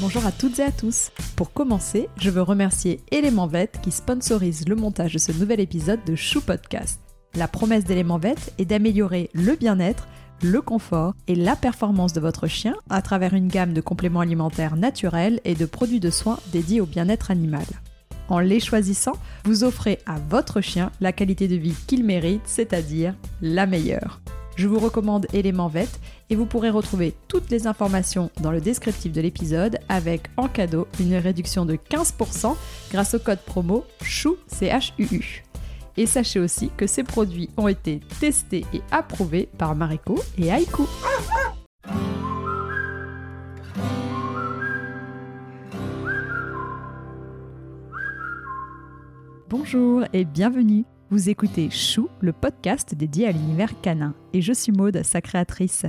Bonjour à toutes et à tous. Pour commencer, je veux remercier Element Vet qui sponsorise le montage de ce nouvel épisode de Chou Podcast. La promesse d'Element Vet est d'améliorer le bien-être, le confort et la performance de votre chien à travers une gamme de compléments alimentaires naturels et de produits de soins dédiés au bien-être animal. En les choisissant, vous offrez à votre chien la qualité de vie qu'il mérite, c'est-à-dire la meilleure. Je vous recommande Element Vet et vous pourrez retrouver toutes les informations dans le descriptif de l'épisode avec en cadeau une réduction de 15% grâce au code promo CHOU. Et sachez aussi que ces produits ont été testés et approuvés par Mariko et Aiku. Bonjour et bienvenue. Vous écoutez Chou, le podcast dédié à l'univers canin, et je suis Maude, sa créatrice.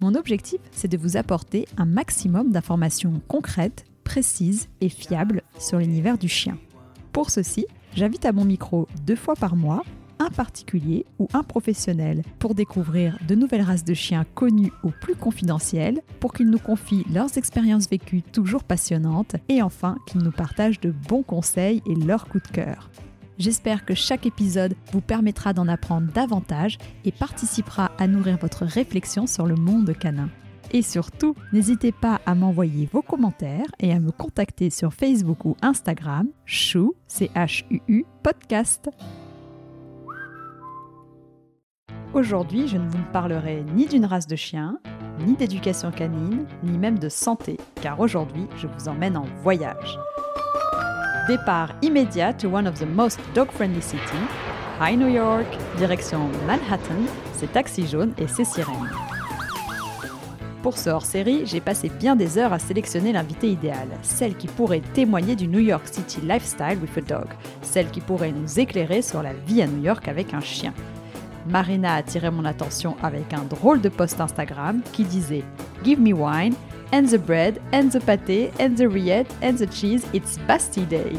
Mon objectif, c'est de vous apporter un maximum d'informations concrètes, précises et fiables sur l'univers du chien. Pour ceci, j'invite à mon micro deux fois par mois un particulier ou un professionnel pour découvrir de nouvelles races de chiens connues ou plus confidentielles, pour qu'ils nous confient leurs expériences vécues toujours passionnantes et enfin qu'ils nous partagent de bons conseils et leurs coups de cœur. J'espère que chaque épisode vous permettra d'en apprendre davantage et participera à nourrir votre réflexion sur le monde canin. Et surtout, n'hésitez pas à m'envoyer vos commentaires et à me contacter sur Facebook ou Instagram, chou, C-H-U-U, podcast. Aujourd'hui, je ne vous parlerai ni d'une race de chien, ni d'éducation canine, ni même de santé, car aujourd'hui, je vous emmène en voyage. Départ immédiat to one of the most dog-friendly cities, High New York, direction Manhattan, ses taxis jaunes et ses sirènes. Pour ce hors-série, j'ai passé bien des heures à sélectionner l'invité idéal, celle qui pourrait témoigner du New York City lifestyle with a dog, celle qui pourrait nous éclairer sur la vie à New York avec un chien. Marina a attiré mon attention avec un drôle de post Instagram qui disait Give me wine and the bread, and the pâté, and the rillette, and the cheese, it's Basti Day.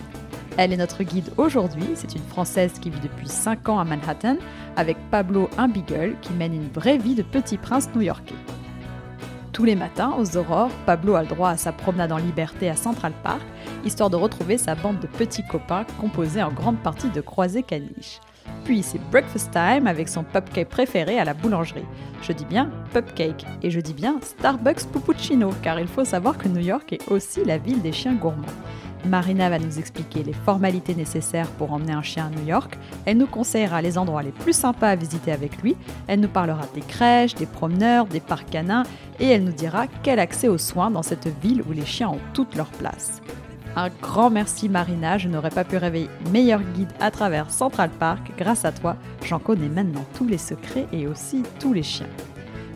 Elle est notre guide aujourd'hui, c'est une Française qui vit depuis 5 ans à Manhattan, avec Pablo, beagle, qui mène une vraie vie de petit prince new-yorkais. Tous les matins, aux aurores, Pablo a le droit à sa promenade en liberté à Central Park, histoire de retrouver sa bande de petits copains composée en grande partie de croisés caniches. Puis c'est breakfast time avec son cupcake préféré à la boulangerie. Je dis bien cupcake et je dis bien Starbucks Pupuccino car il faut savoir que New York est aussi la ville des chiens gourmands. Marina va nous expliquer les formalités nécessaires pour emmener un chien à New York. Elle nous conseillera les endroits les plus sympas à visiter avec lui. Elle nous parlera des crèches, des promeneurs, des parcs canins et elle nous dira quel accès aux soins dans cette ville où les chiens ont toute leur place. Un grand merci Marina, je n'aurais pas pu rêver meilleur guide à travers Central Park. Grâce à toi, j'en connais maintenant tous les secrets et aussi tous les chiens.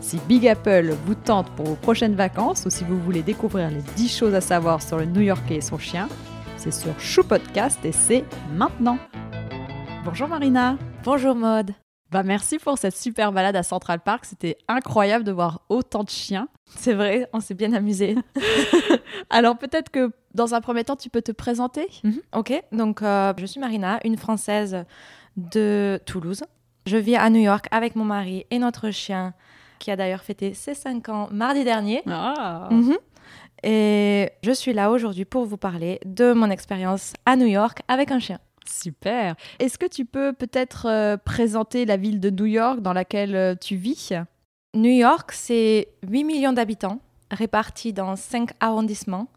Si Big Apple vous tente pour vos prochaines vacances ou si vous voulez découvrir les 10 choses à savoir sur le New Yorkais et son chien, c'est sur Chou Podcast et c'est maintenant. Bonjour Marina. Bonjour Maude. Bah merci pour cette super balade à Central Park, c'était incroyable de voir autant de chiens. C'est vrai, on s'est bien amusé. Alors peut-être que dans un premier temps, tu peux te présenter mm-hmm. Ok, donc euh, je suis Marina, une Française de Toulouse. Je vis à New York avec mon mari et notre chien, qui a d'ailleurs fêté ses 5 ans mardi dernier. Ah. Mm-hmm. Et je suis là aujourd'hui pour vous parler de mon expérience à New York avec un chien. Super. Est-ce que tu peux peut-être euh, présenter la ville de New York dans laquelle euh, tu vis? New York, c'est 8 millions d'habitants répartis dans 5 arrondissements.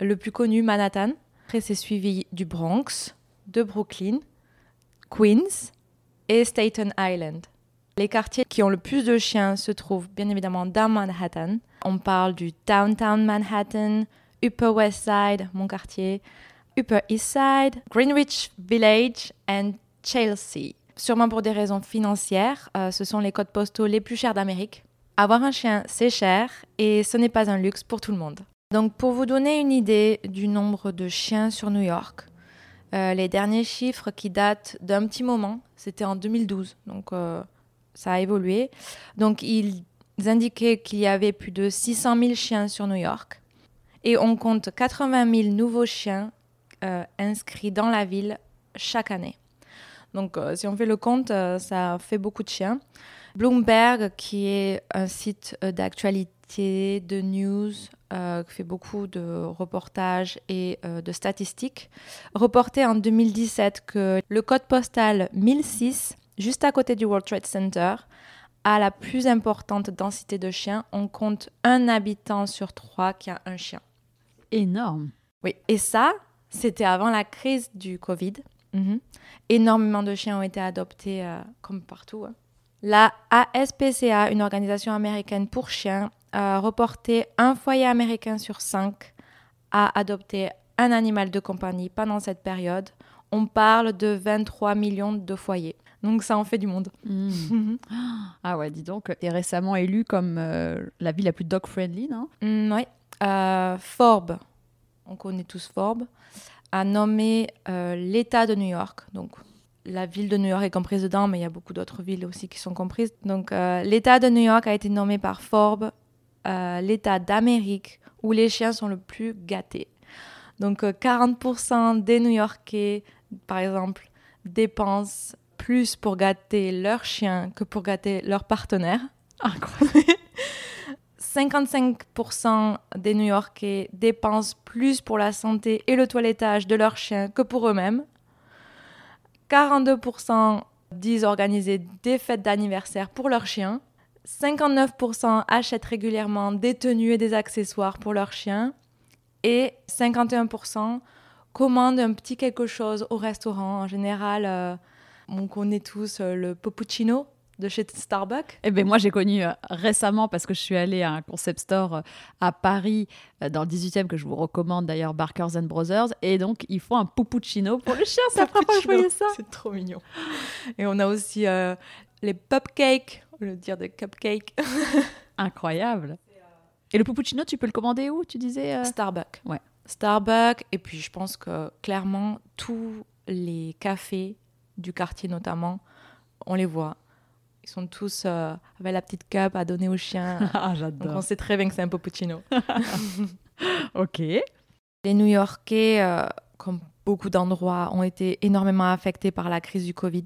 Le plus connu, Manhattan. Après, c'est suivi du Bronx, de Brooklyn, Queens et Staten Island. Les quartiers qui ont le plus de chiens se trouvent bien évidemment dans Manhattan. On parle du Downtown Manhattan, Upper West Side, mon quartier, Upper East Side, Greenwich Village et Chelsea. Sûrement pour des raisons financières, euh, ce sont les codes postaux les plus chers d'Amérique. Avoir un chien, c'est cher et ce n'est pas un luxe pour tout le monde. Donc pour vous donner une idée du nombre de chiens sur New York, euh, les derniers chiffres qui datent d'un petit moment, c'était en 2012, donc euh, ça a évolué. Donc ils indiquaient qu'il y avait plus de 600 000 chiens sur New York et on compte 80 000 nouveaux chiens inscrits dans la ville chaque année. Donc euh, si on fait le compte, euh, ça fait beaucoup de chiens. Bloomberg, qui est un site d'actualité de news euh, qui fait beaucoup de reportages et euh, de statistiques, reportait en 2017 que le code postal 1006, juste à côté du World Trade Center, a la plus importante densité de chiens. On compte un habitant sur trois qui a un chien. Énorme. Oui, et ça, c'était avant la crise du Covid. Mhm. Énormément de chiens ont été adoptés euh, comme partout. hein. La ASPCA, une organisation américaine pour chiens, a reporté un foyer américain sur cinq a adopté un animal de compagnie pendant cette période. On parle de 23 millions de foyers. Donc ça en fait du monde. Mm. Ah ouais, dis donc, tu es récemment élu comme euh, la ville la plus dog-friendly, non? Mm, oui. Euh, Forbes, on connaît tous Forbes, a nommé euh, l'État de New York. Donc, la ville de New York est comprise dedans, mais il y a beaucoup d'autres villes aussi qui sont comprises. Donc, euh, l'État de New York a été nommé par Forbes euh, l'État d'Amérique où les chiens sont le plus gâtés. Donc, euh, 40% des New-Yorkais, par exemple, dépensent plus pour gâter leur chien que pour gâter leur partenaire. Incroyable. 55% des New-Yorkais dépensent plus pour la santé et le toilettage de leur chien que pour eux-mêmes. 42% disent organiser des fêtes d'anniversaire pour leur chien. 59% achètent régulièrement des tenues et des accessoires pour leur chien. Et 51% commandent un petit quelque chose au restaurant. En général, euh, on connaît tous euh, le poppuccino de chez Starbucks. Eh ben moi, j'ai connu euh, récemment, parce que je suis allée à un concept store euh, à Paris, euh, dans le 18e, que je vous recommande d'ailleurs, Barkers and Brothers. Et donc, ils font un puppuccino pour le chien. C'est la première fois que je voyais ça? C'est trop mignon. Et on a aussi les pupcakes, au lieu de dire des cupcakes. Incroyable. Et le puppuccino, tu peux le commander où, tu disais Starbucks. Ouais. Starbucks. Et puis, je pense que clairement, tous les cafés du quartier, notamment, on les voit. Ils sont tous euh, avec la petite cup à donner aux chiens. Ah, Donc, j'adore. on sait très bien que c'est un poppuccino. Ok. Les New-Yorkais, euh, comme beaucoup d'endroits, ont été énormément affectés par la crise du Covid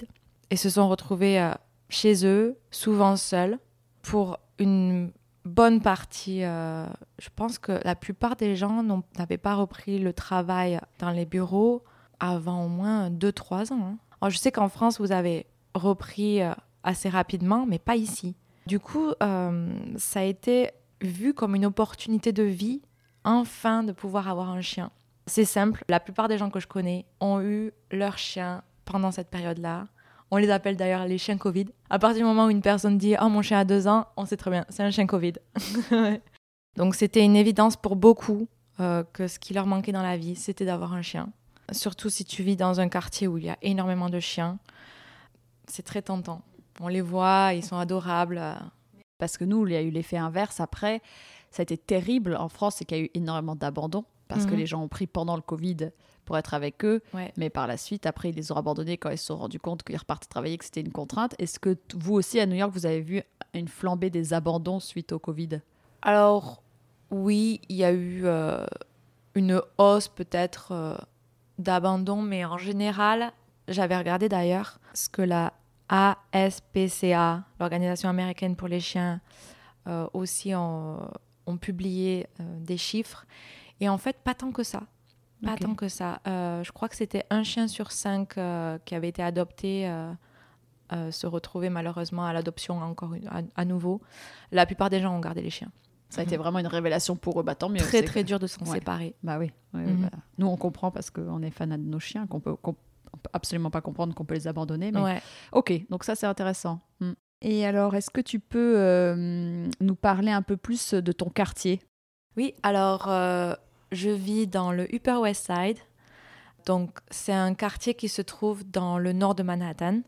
et se sont retrouvés euh, chez eux, souvent seuls, pour une bonne partie. euh, je pense que la plupart des gens n'avaient pas repris le travail dans les bureaux avant au moins 2-3 ans. hein. Alors, je sais qu'en France, vous avez repris assez rapidement, mais pas ici. Du coup, euh, ça a été vu comme une opportunité de vie enfin de pouvoir avoir un chien. C'est simple, la plupart des gens que je connais ont eu leur chien pendant cette période-là. On les appelle d'ailleurs les chiens Covid. À partir du moment où une personne dit Oh, mon chien a deux ans, on sait très bien, c'est un chien Covid. Donc c'était une évidence pour beaucoup euh, que ce qui leur manquait dans la vie, c'était d'avoir un chien. Surtout si tu vis dans un quartier où il y a énormément de chiens. C'est très tentant. On les voit, ils sont adorables. euh, Parce que nous, il y a eu l'effet inverse après. Ça a été terrible en France, c'est qu'il y a eu énormément d'abandon parce que Mhm. les gens ont pris pendant le Covid pour être avec eux. Ouais. Mais par la suite, après, ils les ont abandonnés quand ils se sont rendus compte qu'ils repartaient travailler, que c'était une contrainte. Est-ce que vous aussi, à New York, vous avez vu une flambée des abandons suite au Covid? Alors, oui, il y a eu euh, une hausse peut-être euh, d'abandon, mais en général, j'avais regardé d'ailleurs ce que la ASPCA, l'Organisation américaine pour les chiens, euh, aussi ont, ont publié euh, des chiffres. Et en fait, pas tant que ça. Pas tant que ça. Euh, je crois que c'était un chien sur cinq qui avait été adopté. se retrouver malheureusement à l'adoption encore une- à, à nouveau. La plupart des gens ont gardé les chiens. Ça a été vraiment une révélation pour eux. Bah, tant mieux. Très très que- dur de s'en Ouais. séparer. Bah oui. Mhm. bah, nous, on comprend parce qu'on est fanat de nos chiens, qu'on peut, qu'on peut absolument pas comprendre qu'on peut les abandonner. Mais... Ouais. Ok, donc ça, c'est intéressant. Mm. Et alors, est-ce que tu peux euh, nous parler un peu plus de ton quartier? Oui, alors euh, je vis dans le Upper West Side. Donc c'est un quartier qui se trouve dans le nord de Manhattan,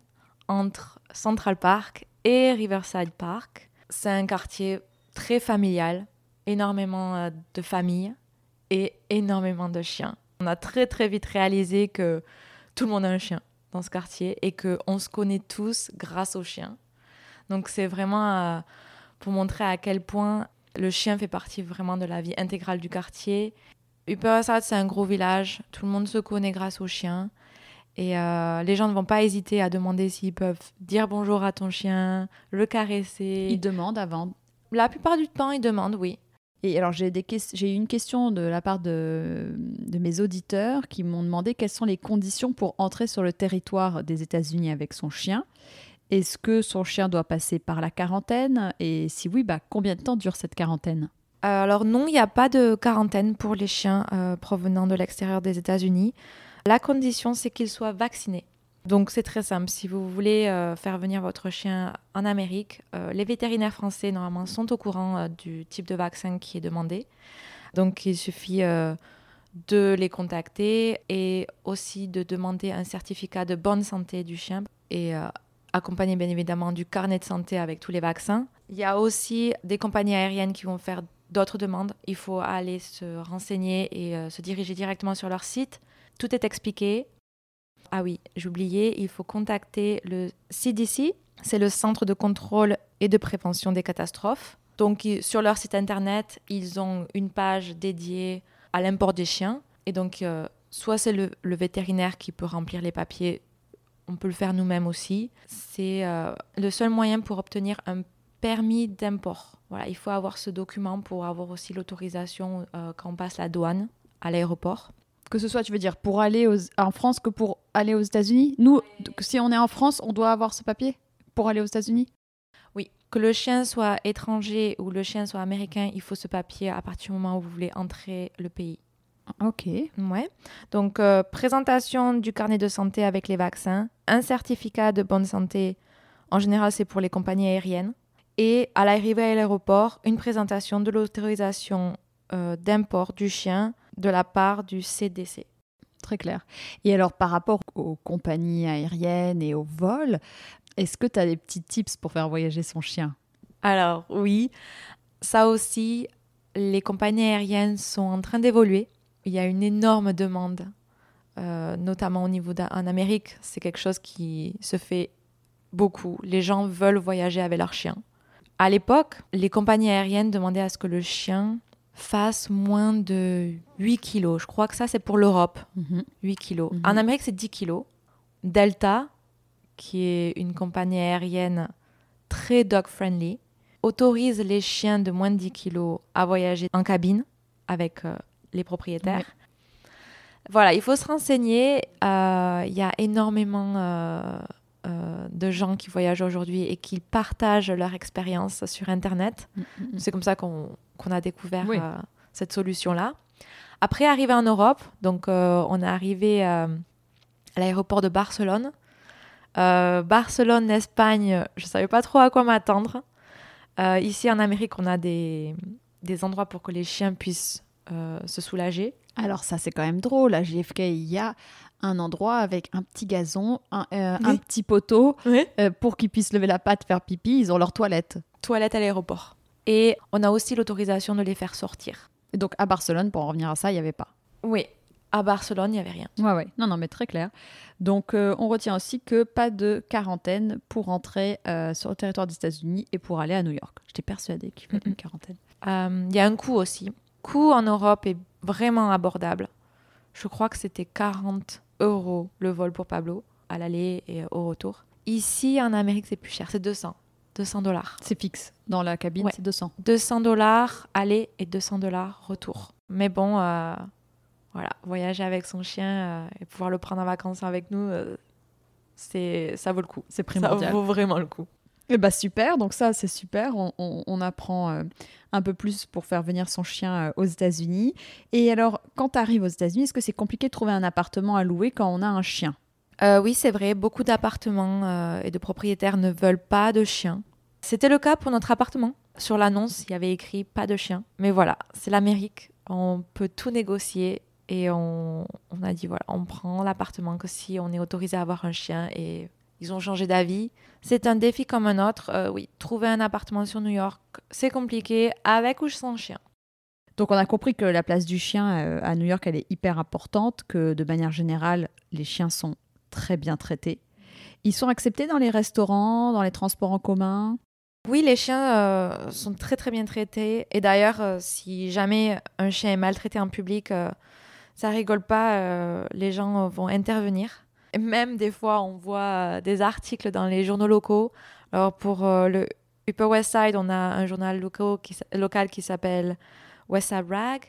entre Central Park et Riverside Park. C'est un quartier très familial, énormément euh, de familles et énormément de chiens. On a très très vite réalisé que tout le monde a un chien dans ce quartier et qu'on se connaît tous grâce aux chiens. Donc c'est vraiment euh, pour montrer à quel point le chien fait partie vraiment de la vie intégrale du quartier. Side, c'est un gros village. Tout le monde se connaît grâce aux chiens. Et euh, les gens ne vont pas hésiter à demander s'ils peuvent dire bonjour à ton chien, le caresser. Ils demandent avant. La plupart du temps, ils demandent, oui. Alors, j'ai eu une question de la part de, de mes auditeurs qui m'ont demandé quelles sont les conditions pour entrer sur le territoire des États-Unis avec son chien. Est-ce que son chien doit passer par la quarantaine? Et si oui, bah, combien de temps dure cette quarantaine? Euh, Alors non, il n'y a pas de quarantaine pour les chiens euh, provenant de l'extérieur des États-Unis. La condition, c'est qu'ils soient vaccinés. Donc c'est très simple. Si vous voulez euh, faire venir votre chien en Amérique, euh, les vétérinaires français normalement sont au courant euh, du type de vaccin qui est demandé. Donc il suffit de les contacter et aussi de demander un certificat de bonne santé du chien et accompagné bien évidemment du carnet de santé avec tous les vaccins. Il y a aussi des compagnies aériennes qui vont faire d'autres demandes. Il faut aller se renseigner et se diriger directement sur leur site. Tout est expliqué. Ah oui, j'oubliais, il faut contacter le CDC, c'est le Centre de contrôle et de prévention des catastrophes. Donc sur leur site internet, ils ont une page dédiée à l'import des chiens. Et donc, euh, soit c'est le, vétérinaire qui peut remplir les papiers, on peut le faire nous-mêmes aussi. C'est euh, le seul moyen pour obtenir un permis d'import. Voilà, il faut avoir ce document pour avoir aussi l'autorisation euh, quand on passe la douane à l'aéroport. Que ce soit, tu veux dire, pour aller en France que pour aller aux États-Unis Nous, si on est en France, on doit avoir ce papier pour aller aux États-Unis Oui. Que le chien soit étranger ou le chien soit américain, il faut ce papier à partir du moment où vous voulez entrer le pays. Ok. Ouais. Donc, euh, présentation du carnet de santé avec les vaccins, un certificat de bonne santé, en général, c'est pour les compagnies aériennes. Et à l'arrivée à l'aéroport, une présentation de l'autorisation euh, d'import du chien de la part du CDC. Très clair. Et alors, par rapport aux compagnies aériennes et aux vols, est-ce que tu as des petits tips pour faire voyager son chien? Alors, oui. Ça aussi, les compagnies aériennes sont en train d'évoluer. Il y a une énorme demande, euh, notamment au niveau d'en Amérique. C'est quelque chose qui se fait beaucoup. Les gens veulent voyager avec leur chien. À l'époque, les compagnies aériennes demandaient à ce que le chien fasse moins de 8 kilos. Je crois que ça, c'est pour l'Europe. 8 mhm. kilos. Mhm. En Amérique, c'est 10 kilos. Delta, qui est une compagnie aérienne très dog-friendly, autorise les chiens de moins de 10 kilos à voyager en cabine avec euh, les propriétaires. Voilà, il faut se renseigner. Euh, il y a énormément euh, de gens qui voyagent aujourd'hui et qui partagent leur expérience sur Internet. Mm, mm, mm. C'est comme ça qu'on a découvert euh, cette solution-là. Après, arrivé en Europe, donc euh, on est arrivé euh, à l'aéroport de Barcelone. Barcelone, Espagne, je ne savais pas trop à quoi m'attendre. ici en Amérique, on a des, des endroits pour que les chiens puissent se soulager. Alors ça, c'est quand même drôle. À JFK, il y a un endroit avec un petit gazon, un, un petit poteau pour qu'ils puissent lever la patte, faire pipi. Ils ont leur toilette. Toilette à l'aéroport. Et on a aussi l'autorisation de les faire sortir. Et donc à Barcelone, pour en revenir à ça, il n'y avait pas Oui, à Barcelone, il n'y avait rien. Ouais, ouais. Non, non, mais très clair. Donc, euh, on retient aussi que pas de quarantaine pour entrer euh, sur le territoire des États-Unis et pour aller à New York. J'étais persuadée qu'il fallait une quarantaine. Euh, il y a un coût aussi. Coût en Europe est vraiment abordable. Je crois que c'était 40 euros le vol pour Pablo, à l'aller et au retour. Ici, en Amérique, c'est plus cher, c'est 200. 200 dollars. C'est fixe. Dans la cabine, c'est 200. 200 dollars aller et 200 dollars retour. Mais bon, euh, voilà, voyager avec son chien euh, et pouvoir le prendre en vacances avec nous, euh, c'est ça vaut le coup. C'est primordial. Ça vaut vraiment le coup. Eh bah super, donc ça c'est super. On, on, apprend un peu plus pour faire venir son chien aux États-Unis. Et alors, quand tu arrives aux États-Unis, est-ce que c'est compliqué de trouver un appartement à louer quand on a un chien? Euh, oui, c'est vrai, beaucoup d'appartements euh, et de propriétaires ne veulent pas de chiens. C'était le cas pour notre appartement. Sur l'annonce, il y avait écrit pas de chiens. Mais voilà, c'est l'Amérique. On peut tout négocier et on, a dit voilà, on prend l'appartement que si on est autorisé à avoir un chien et ils ont changé d'avis. C'est un défi comme un autre. Euh, oui, trouver un appartement sur New York, c'est compliqué avec ou sans chien. Donc on a compris que la place du chien à New York, elle est hyper importante, que de manière générale, les chiens sont très bien traités. Ils sont acceptés dans les restaurants, dans les transports en commun? Oui, les chiens euh, sont très très bien traités. Et d'ailleurs, euh, si jamais un chien est maltraité en public, euh, ça rigole pas, les gens vont intervenir. Et même des fois, on voit des articles dans les journaux locaux. Alors pour le Upper West Side, on a un journal local qui, s- local qui s'appelle West Side Rag.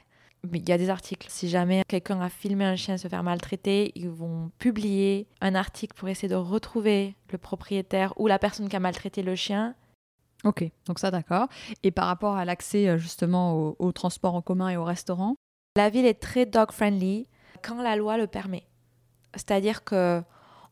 Il y a des articles. Si jamais quelqu'un a filmé un chien se faire maltraiter, ils vont publier un article pour essayer de retrouver le propriétaire ou la personne qui a maltraité le chien. Ok, donc ça d'accord. Et par rapport à l'accès euh, justement au, au transport en commun et au restaurant? La ville est très dog friendly quand la loi le permet. C'est-à-dire que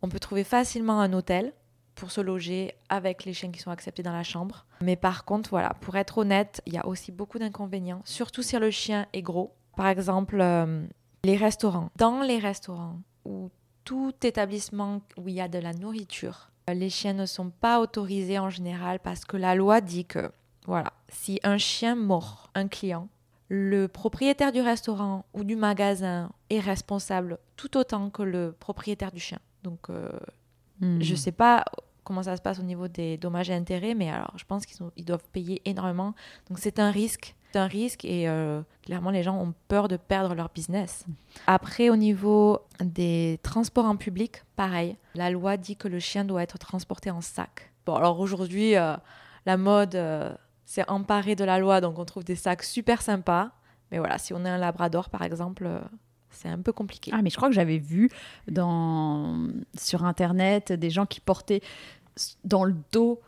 on peut trouver facilement un hôtel pour se loger avec les chiens qui sont acceptés dans la chambre. Mais par contre, voilà, pour être honnête, il y a aussi beaucoup d'inconvénients, surtout si le chien est gros. Par exemple, euh, les restaurants. Dans les restaurants ou tout établissement où il y a de la nourriture, euh, les chiens ne sont pas autorisés en général parce que la loi dit que, voilà, si un chien mord un client, le propriétaire du restaurant ou du magasin est responsable tout autant que le propriétaire du chien. Donc, euh, Hmm. je sais pas comment ça se passe au niveau des dommages et intérêts, mais alors je pense qu'ils ils doivent payer énormément. Donc, c'est un risque. C'est un risque et euh, clairement, les gens ont peur de perdre leur business. Après, au niveau des transports en public, pareil. La loi dit que le chien doit être transporté en sac. Bon, alors aujourd'hui, euh, la mode s'est emparée de la loi, donc on trouve des sacs super sympas. Mais voilà, si on est un labrador, par exemple, euh, c'est un peu compliqué. Ah, mais je crois que j'avais vu dans... sur Internet des gens qui portaient dans le dos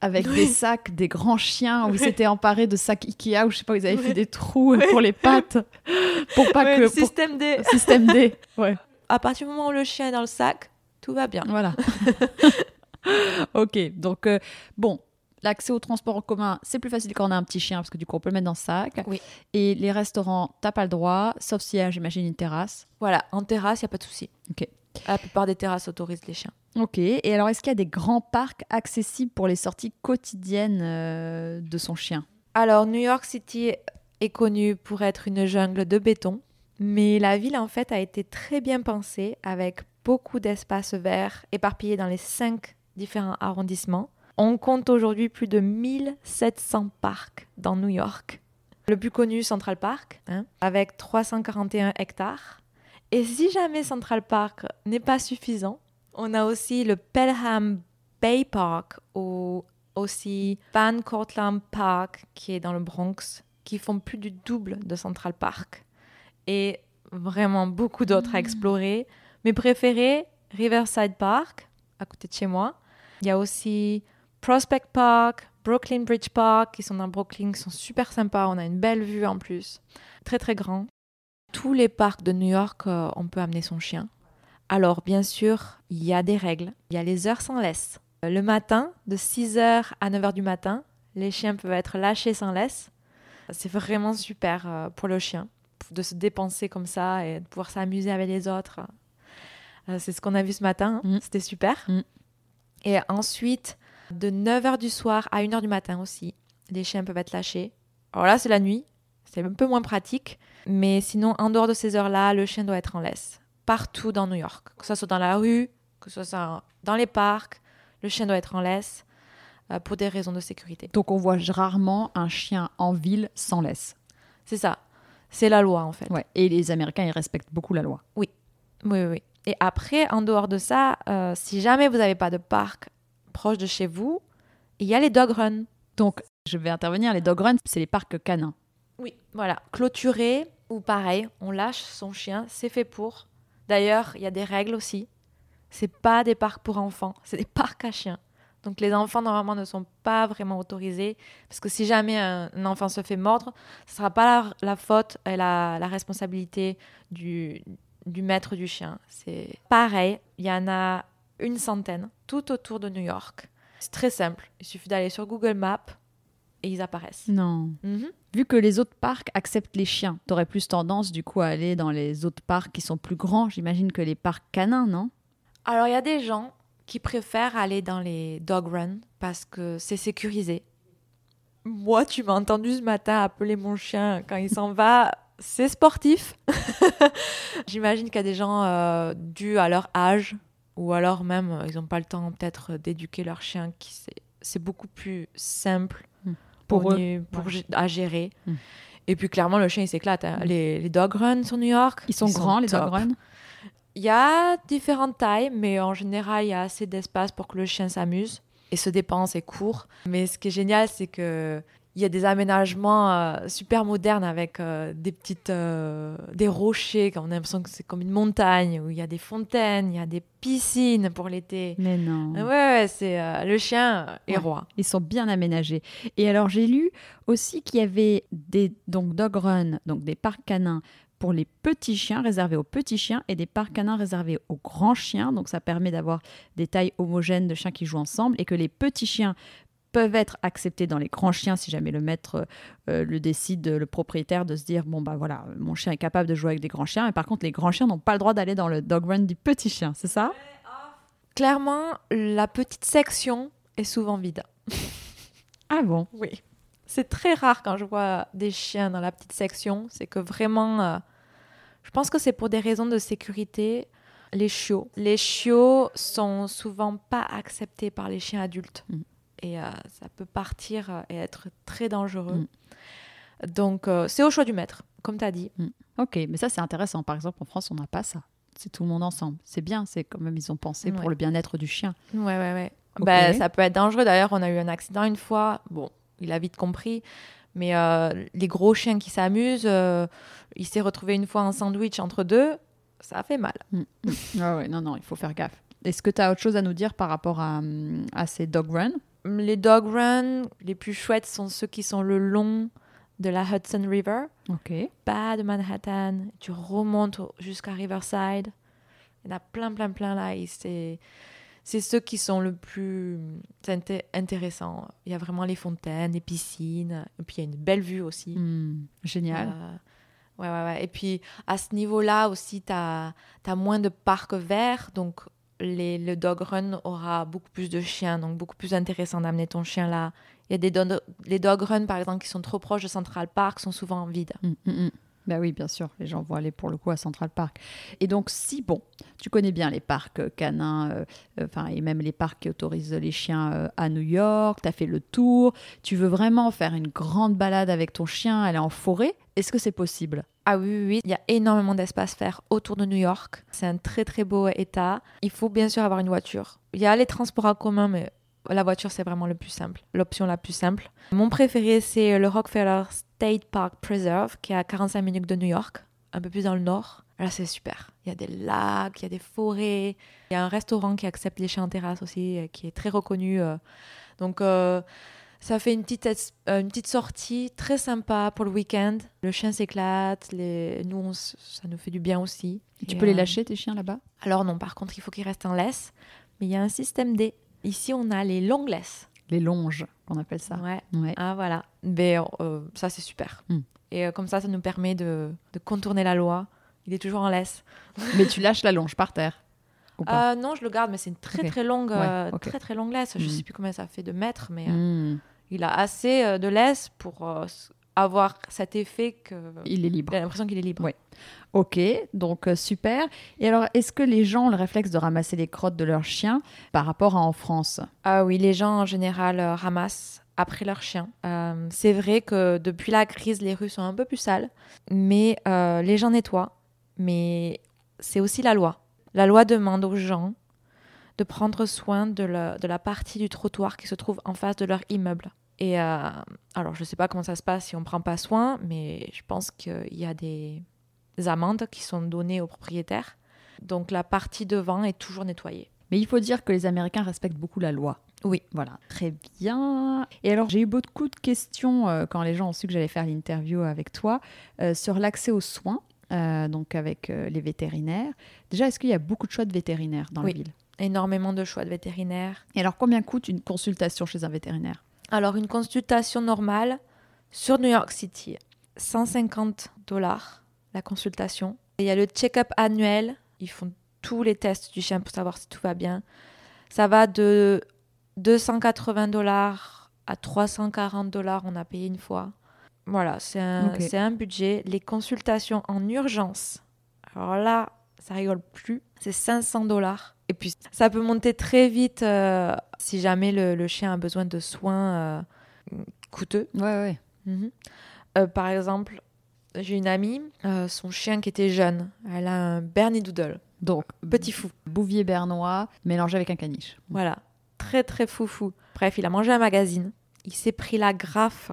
avec des sacs, des grands chiens, où ils s'étaient emparés de sacs Ikea, où je sais pas, ils avaient fait des trous pour les pattes, pour pas que... pour- système D. Système D, ouais. À partir du moment où le chien est dans le sac, tout va bien. Voilà. ok, donc euh, bon, l'accès au transport en commun, c'est plus facile quand on a un petit chien, parce que du coup, on peut le mettre dans le sac. Oui. Et les restaurants, t'as pas le droit, sauf s'il y a, j'imagine, une terrasse. Voilà, en terrasse, il n'y a pas de souci. Ok. La plupart des terrasses autorisent les chiens. Ok, et alors est-ce qu'il y a des grands parcs accessibles pour les sorties quotidiennes euh, de son chien? Alors, New York City est connue pour être une jungle de béton, mais la ville en fait a été très bien pensée avec beaucoup d'espaces verts éparpillés dans les cinq différents arrondissements. On compte aujourd'hui plus de 1700 parcs dans New York. Le plus connu, Central Park, hein, avec 341 hectares. Et si jamais Central Park n'est pas suffisant, on a aussi le Pelham Bay Park ou aussi Van Cortlandt Park qui est dans le Bronx, qui font plus du double de Central Park. Et vraiment beaucoup d'autres à explorer. Mes préférés, Riverside Park, à côté de chez moi. Il y a aussi Prospect Park, Brooklyn Bridge Park, qui sont dans Brooklyn, qui sont super sympas. On a une belle vue en plus. Très très grand. Tous les parcs de New York, euh, on peut amener son chien. Alors, bien sûr, il y a des règles. Il y a les heures sans laisse. Le matin, de 6h à 9h du matin, les chiens peuvent être lâchés sans laisse. C'est vraiment super euh, pour le chien de se dépenser comme ça et de pouvoir s'amuser avec les autres. Euh, C'est ce qu'on a vu ce matin. Mm. C'était super. Mm. Et ensuite, de 9h du soir à 1h du matin aussi, les chiens peuvent être lâchés. Alors là, c'est la nuit. C'est un peu moins pratique. Mais sinon, en dehors de ces heures-là, le chien doit être en laisse. Partout dans New York. Que ce soit dans la rue, que ce soit dans les parcs, le chien doit être en laisse euh, pour des raisons de sécurité. Donc on voit rarement un chien en ville sans laisse. C'est ça. C'est la loi, en fait. Ouais. Et les Américains, ils respectent beaucoup la loi. Oui, oui, oui. Et après, en dehors de ça, euh, si jamais vous n'avez pas de parc proche de chez vous, il y a les dog runs. Donc je vais intervenir, les dog runs, c'est les parcs canins. Oui, voilà. Clôturé ou pareil, on lâche son chien, c'est fait pour. D'ailleurs, il y a des règles aussi. C'est pas des parcs pour enfants, c'est des parcs à chiens. Donc les enfants normalement ne sont pas vraiment autorisés parce que si jamais un, un enfant se fait mordre, ce sera pas la, la faute et la, la responsabilité du, du maître du chien. C'est pareil, il y en a une centaine tout autour de New York. C'est très simple, il suffit d'aller sur Google Maps et ils apparaissent. Non. Mhm. Vu que les autres parcs acceptent les chiens, t'aurais plus tendance du coup à aller dans les autres parcs qui sont plus grands, j'imagine que les parcs canins, non? Alors, il y a des gens qui préfèrent aller dans les dog runs parce que c'est sécurisé. Moi, tu m'as entendu ce matin appeler mon chien quand il s'en va. C'est sportif. J'imagine qu'il y a des gens euh, dus à leur âge ou alors même euh, ils n'ont pas le temps peut-être d'éduquer leur chien qui c'est- beaucoup plus simple Hmm. pour, Pour eux. ni- pour Ouais. gé- à gérer. Hmm. Et puis clairement le chien il s'éclate. hein. Hmm. Les, les dog runs sur New York, Ils sont grands, les dog runs Il y a différentes tailles, mais en général, il y a assez d'espace pour que le chien s'amuse. et se dépense et court. Mais ce qui est génial, c'est que il y a des aménagements euh, super modernes avec euh, des petites euh, des rochers on a l'impression que c'est comme une montagne où il y a des fontaines il y a des piscines pour l'été Mais non. ouais, ouais, c'est le chien est Ouais. roi Ils sont bien aménagés. Et alors, j'ai lu aussi qu'il y avait des donc dog run, donc des parcs canins pour les petits chiens réservés aux petits chiens et des parcs canins réservés aux grands chiens. Donc, ça permet d'avoir des tailles homogènes de chiens qui jouent ensemble et que les petits chiens peuvent être acceptés dans les grands chiens si jamais le maître euh, le décide, le propriétaire, de se dire bon bah voilà, mon chien est capable de jouer avec des grands chiens, mais par contre les grands chiens n'ont pas le droit d'aller dans le dog run du petit chien, c'est ça? Clairement la petite section est souvent vide. Ah bon? Oui. C'est très rare quand je vois des chiens dans la petite section. C'est que vraiment euh, je pense que c'est pour des raisons de sécurité. Les chiots. Les chiots sont souvent pas acceptés par les chiens adultes. Mm. Et euh, ça peut partir euh, et être très dangereux Mm. donc euh, c'est au choix du maître comme tu as dit Ok, mais ça c'est intéressant. Par exemple, en France, on n'a pas ça. C'est tout le monde ensemble. C'est bien, c'est quand même, ils ont pensé pour le bien-être du chien. Ouais, ouais, ouais. Bah, ça peut être dangereux. D'ailleurs, on a eu un accident une fois. Bon, il a vite compris. Mais euh, les gros chiens qui s'amusent, euh, il s'est retrouvé une fois en sandwich entre deux. Ça fait mal. Ah ouais, non, non, il faut faire gaffe. Est-ce que tu as autre chose à nous dire par rapport à, à ces dog run Les dog runs, les plus chouettes sont ceux qui sont le long de la Hudson River. Ok. Pas de Manhattan. Tu remontes jusqu'à Riverside. Il y en a plein, plein, plein là. Et c'est, c'est ceux qui sont le plus inté- intéressants. Il y a vraiment les fontaines, les piscines. Et puis il y a une belle vue aussi. Hmm, génial. Euh, ouais, ouais, ouais. Et puis à ce niveau-là aussi, tu as, moins de parcs verts. Donc le dog run aura beaucoup plus de chiens. Donc beaucoup plus intéressant d'amener ton chien là. Il y a des les dog run, par exemple, qui sont trop proches de Central Park, sont souvent vides. Bah oui, bien sûr, les gens vont aller pour le coup à Central Park. Et donc, si, bon, tu connais bien les parcs euh, canins, euh, euh, enfin, et même les parcs qui autorisent les chiens à New York, tu as fait le tour, tu veux vraiment faire une grande balade avec ton chien, aller en forêt, est-ce que c'est possible? Ah oui, oui, oui. Il y a énormément d'espace vert autour de New York. C'est un très, très beau état. Il faut bien sûr avoir une voiture. Il y a les transports en commun, mais la voiture, c'est vraiment le plus simple, l'option la plus simple. Mon préféré, c'est le Rockefeller State Park Preserve, qui est à 45 minutes de New York, un peu plus dans le nord. Là, c'est super. Il y a des lacs, il y a des forêts. Il y a un restaurant qui accepte les chiens en terrasse aussi, euh, qui est très reconnu. euh. Donc, euh, ça fait une petite, euh, une petite sortie très sympa pour le week-end. Le chien s'éclate, les... nous, on s- ça nous fait du bien aussi. Tu peux les euh, lâcher, tes chiens, là-bas? Alors non, par contre, il faut qu'ils restent en laisse. Mais il y a un système D. Ici, on a les longues laisses. Les longes, qu'on appelle ça. Ouais. Ouais. Ah voilà. Mais euh, ça, c'est super. Hmm. Et euh, comme ça, ça nous permet de, de contourner la loi. Il est toujours en laisse. Mais tu lâches la longe par terre Euh, non, je le garde, mais c'est une très très longue, Ouais, très très longue laisse. Je Hmm. sais plus combien ça fait de mètres, mais Hmm, il a assez euh, de laisse pour euh, avoir cet effet que Il est libre. il a l'impression qu'il est libre. Ouais. Ok, donc euh, super. Et alors, est-ce que les gens ont le réflexe de ramasser les crottes de leurs chiens par rapport à en France? Ah oui, les gens en général ramassent après leur chien. Euh, c'est vrai que depuis la crise, les rues sont un peu plus sales, mais euh, les gens nettoient. Mais c'est aussi la loi. La loi demande aux gens de prendre soin de la, de la partie du trottoir qui se trouve en face de leur immeuble. Et euh, alors, je ne sais pas comment ça se passe si on ne prend pas soin, mais je pense qu'il y a des, des amendes qui sont données aux propriétaires. Donc, la partie devant est toujours nettoyée. Mais il faut dire que les Américains respectent beaucoup la loi. Oui. Voilà, très bien. Et alors, j'ai eu beaucoup de questions euh, quand les gens ont su que j'allais faire l'interview avec toi euh, sur l'accès aux soins, donc avec les vétérinaires. Déjà, est-ce qu'il y a beaucoup de choix de vétérinaires dans Oui. la ville? Énormément de choix de vétérinaires. Et alors, combien coûte une consultation chez un vétérinaire? Alors, une consultation normale sur New York City, 150 dollars la consultation. Il y a le check-up annuel. Ils font tous les tests du chien pour savoir si tout va bien. Ça va de 280 dollars à 340 dollars. On a payé une fois. Voilà, c'est un, un budget. Les consultations en urgence. Alors là, ça rigole plus. C'est 500 dollars. Et puis, ça peut monter très vite euh, si jamais le, le chien a besoin de soins euh, coûteux. Ouais, ouais. Mhm. Euh, par exemple, j'ai une amie, son chien qui était jeune, elle a un Bernie Doodle, Donc, petit fou. bouvier bernois mélangé avec un caniche. Voilà. très très foufou. Bref, il a mangé un magazine. Il s'est pris la graffe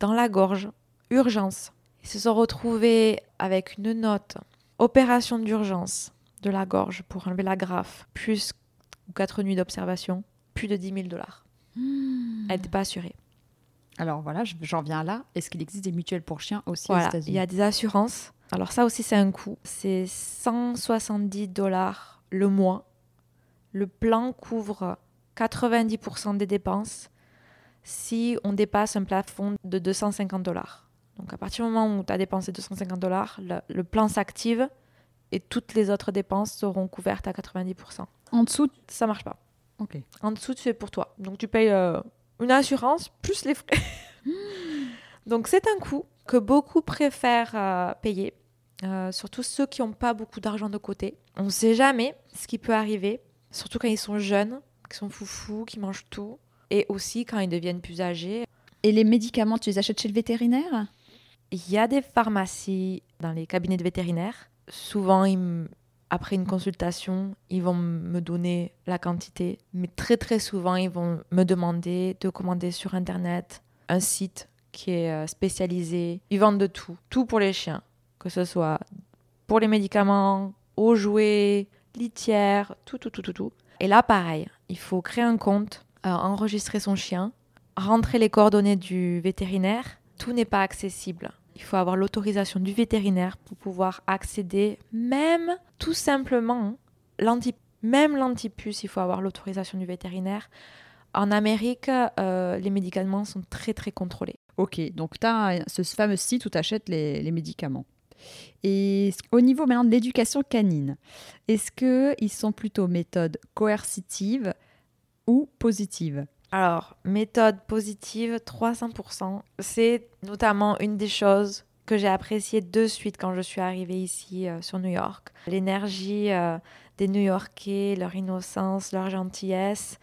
dans la gorge. Urgence. Ils se sont retrouvés avec une note. Opération d'urgence de la gorge pour enlever la graffe. Plus 4 nuits d'observation. Plus de 10 000 dollars. Elle n'était pas assurée. Alors voilà, je- j'en viens là. Est-ce qu'il existe des mutuelles pour chiens aussi aux États-Unis? il y a des assurances. Alors ça aussi, c'est un coût. C'est 170 dollars le mois. Le plan couvre 90% des dépenses si on dépasse un plafond de 250 dollars. Donc à partir du moment où tu as dépensé 250 dollars, le, le plan s'active et toutes les autres dépenses seront couvertes à 90%. En dessous Ça marche pas. Ok. En dessous, c'est pour toi. Donc tu payes euh, une assurance plus les frais. Donc c'est un coût que beaucoup préfèrent euh, payer, euh, surtout ceux qui n'ont pas beaucoup d'argent de côté. On ne sait jamais ce qui peut arriver, surtout quand ils sont jeunes, qui sont foufous, qui mangent tout, et aussi quand ils deviennent plus âgés. Et les médicaments, tu les achètes chez le vétérinaire? Il y a des pharmacies dans les cabinets de vétérinaires. Souvent, après une consultation, ils vont me donner la quantité. Mais très très souvent, ils vont me demander de commander sur Internet un site qui est euh, spécialisé. Ils vendent de tout. Tout pour les chiens. Que ce soit pour les médicaments, aux jouets, litières, tout, tout, tout, tout, tout. Et là, pareil, il faut créer un compte, euh, enregistrer son chien, rentrer les coordonnées du vétérinaire. Tout n'est pas accessible. Il faut avoir l'autorisation du vétérinaire pour pouvoir accéder, même tout simplement, même l'antipuce, il faut avoir l'autorisation du vétérinaire. En Amérique, euh, les médicaments sont très très contrôlés. Ok, donc tu as ce fameux site où tu achètes les, les médicaments. Et au niveau maintenant de l'éducation canine, est-ce qu'ils sont plutôt méthode coercitive ou positive Alors, méthode positive, 300%. C'est notamment une des choses que j'ai appréciées de suite quand je suis arrivée ici euh, sur New York. L'énergie euh, des New-Yorkais, leur innocence, leur gentillesse,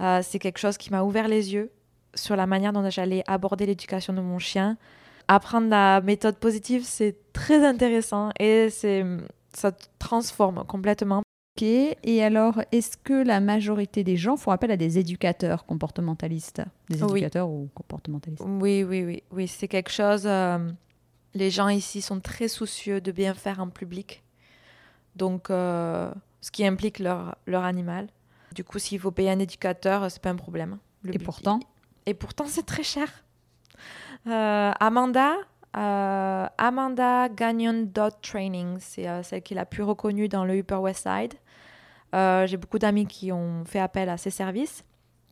euh, c'est quelque chose qui m'a ouvert les yeux sur la manière dont j'allais aborder l'éducation de mon chien. Apprendre la méthode positive, c'est très intéressant et ça transforme complètement. Ok, et alors est-ce que la majorité des gens font appel à des éducateurs comportementalistes? Des Oui. éducateurs ou comportementalistes? Oui, oui, oui, oui, c'est quelque chose. euh, les gens ici sont très soucieux de bien faire en public, donc euh, ce qui implique leur, leur animal. Du coup, s'il faut payer un éducateur, c'est pas un problème. Le Et pourtant et pourtant, c'est très cher. Euh, Amanda, euh, Amanda Gagnon Dot Training, c'est euh, celle qui est la plus reconnue dans le Upper West Side. Euh, J'ai beaucoup d'amis qui ont fait appel à ses services.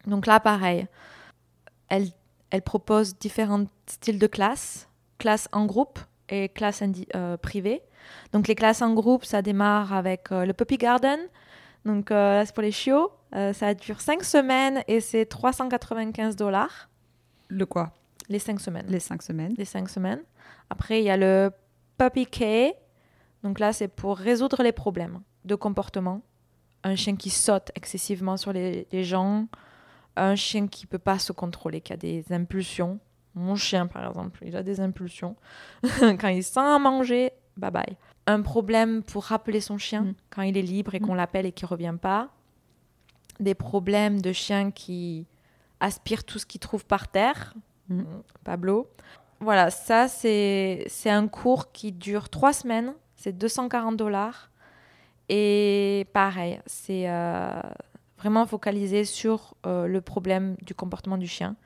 Donc là, pareil, elle, elle propose différents styles de classes, classes en groupe et classes euh, privées. Donc les classes en groupe, ça démarre avec euh, le Puppy Garden. Donc euh, là, c'est pour les chiots. Ça dure 5 semaines et c'est 395 dollars Le quoi? Les 5 semaines. Les cinq semaines. Les 5 semaines. Après, il y a le Puppy K. Donc là, c'est pour résoudre les problèmes de comportement. Un chien qui saute excessivement sur les, les gens. Un chien qui peut pas se contrôler, qui a des impulsions. Mon chien, par exemple, il a des impulsions. quand il sent à manger, bye bye. Un problème pour rappeler son chien Mm. quand il est libre et qu'on l'appelle et qu'il revient pas. Des problèmes de chien qui aspire tout ce qu'il trouve par terre. Mm. Pablo. Voilà, ça, c'est c'est un cours qui dure trois semaines. C'est 240 dollars. Et pareil, c'est euh, vraiment focalisé sur euh, le problème du comportement du chien.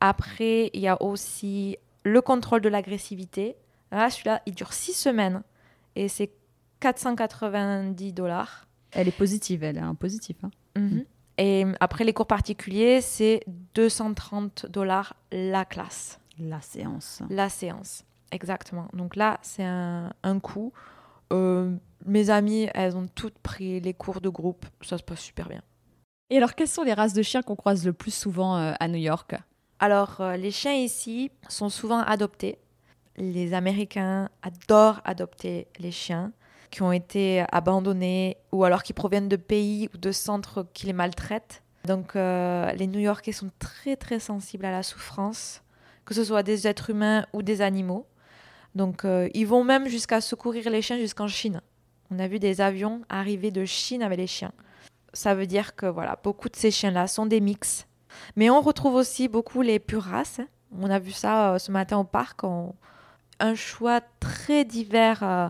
Après, il y a aussi le contrôle de l'agressivité. Là, celui-là, il dure six semaines. Et c'est 490 dollars. Elle est positive, elle est un positif. hein. Mhm. Et après, les cours particuliers, c'est 230 dollars la classe. La séance. La séance, exactement. Donc là, c'est un, un coût. Euh, mes amies, elles ont toutes pris les cours de groupe. Ça se passe super bien. Et alors, quelles sont les races de chiens qu'on croise le plus souvent euh, à New York? Alors, euh, les chiens ici sont souvent adoptés. Les Américains adorent adopter les chiens qui ont été abandonnés ou alors qui proviennent de pays ou de centres qui les maltraitent. Donc, euh, les New-Yorkais sont très très sensibles à la souffrance, que ce soit des êtres humains ou des animaux. Donc, euh, ils vont même jusqu'à secourir les chiens jusqu'en Chine. On a vu des avions arriver de Chine avec les chiens. Ça veut dire que voilà, beaucoup de ces chiens-là sont des mix. Mais on retrouve aussi beaucoup les pures races. On a vu ça euh, ce matin au parc. on- Un choix très divers euh,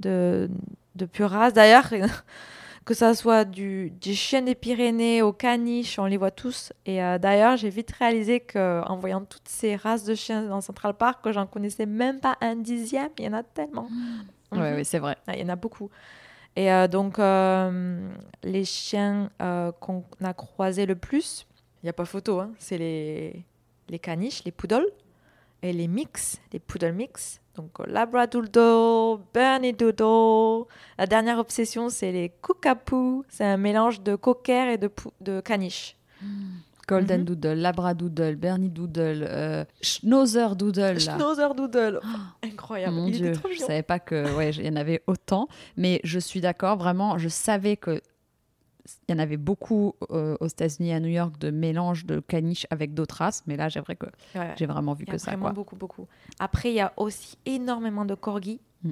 de, de pures races. D'ailleurs, que ça soit du, du chien des Pyrénées au caniche, on les voit tous. Et euh, d'ailleurs, j'ai vite réalisé qu'en voyant toutes ces races de chiens dans Central Park, que j'en connaissais même pas un dixième. Il y en a tellement. Ouais, Mhm. ouais, c'est vrai. Ah, Il y en a beaucoup. Et euh, donc, euh, les chiens euh, qu'on a croisés le plus, il n'y a pas photo, hein, c'est les, les caniches, les poodles, et les mix, les poodle mix. Donc, Labradoodle, Bernie Doodle. La dernière obsession, c'est les Cookapoo. C'est un mélange de cocker et de, de caniche. Golden Mhm. Doodle, Labradoodle, Bernie Doodle, euh, Schnauzer Doodle. là. Schnauzer Doodle. Incroyable. Mon Il Dieu, était trop je savais pas que ouais, il y en avait autant, mais je suis d'accord, vraiment, je savais que il y en avait beaucoup euh, aux États-Unis, à New York, de mélange de caniche avec d'autres races, mais là, j'ai vrai que Ouais, j'ai vraiment vu y a que ça. vraiment Quoi. beaucoup, beaucoup. Après, il y a aussi énormément de corgis. Mm.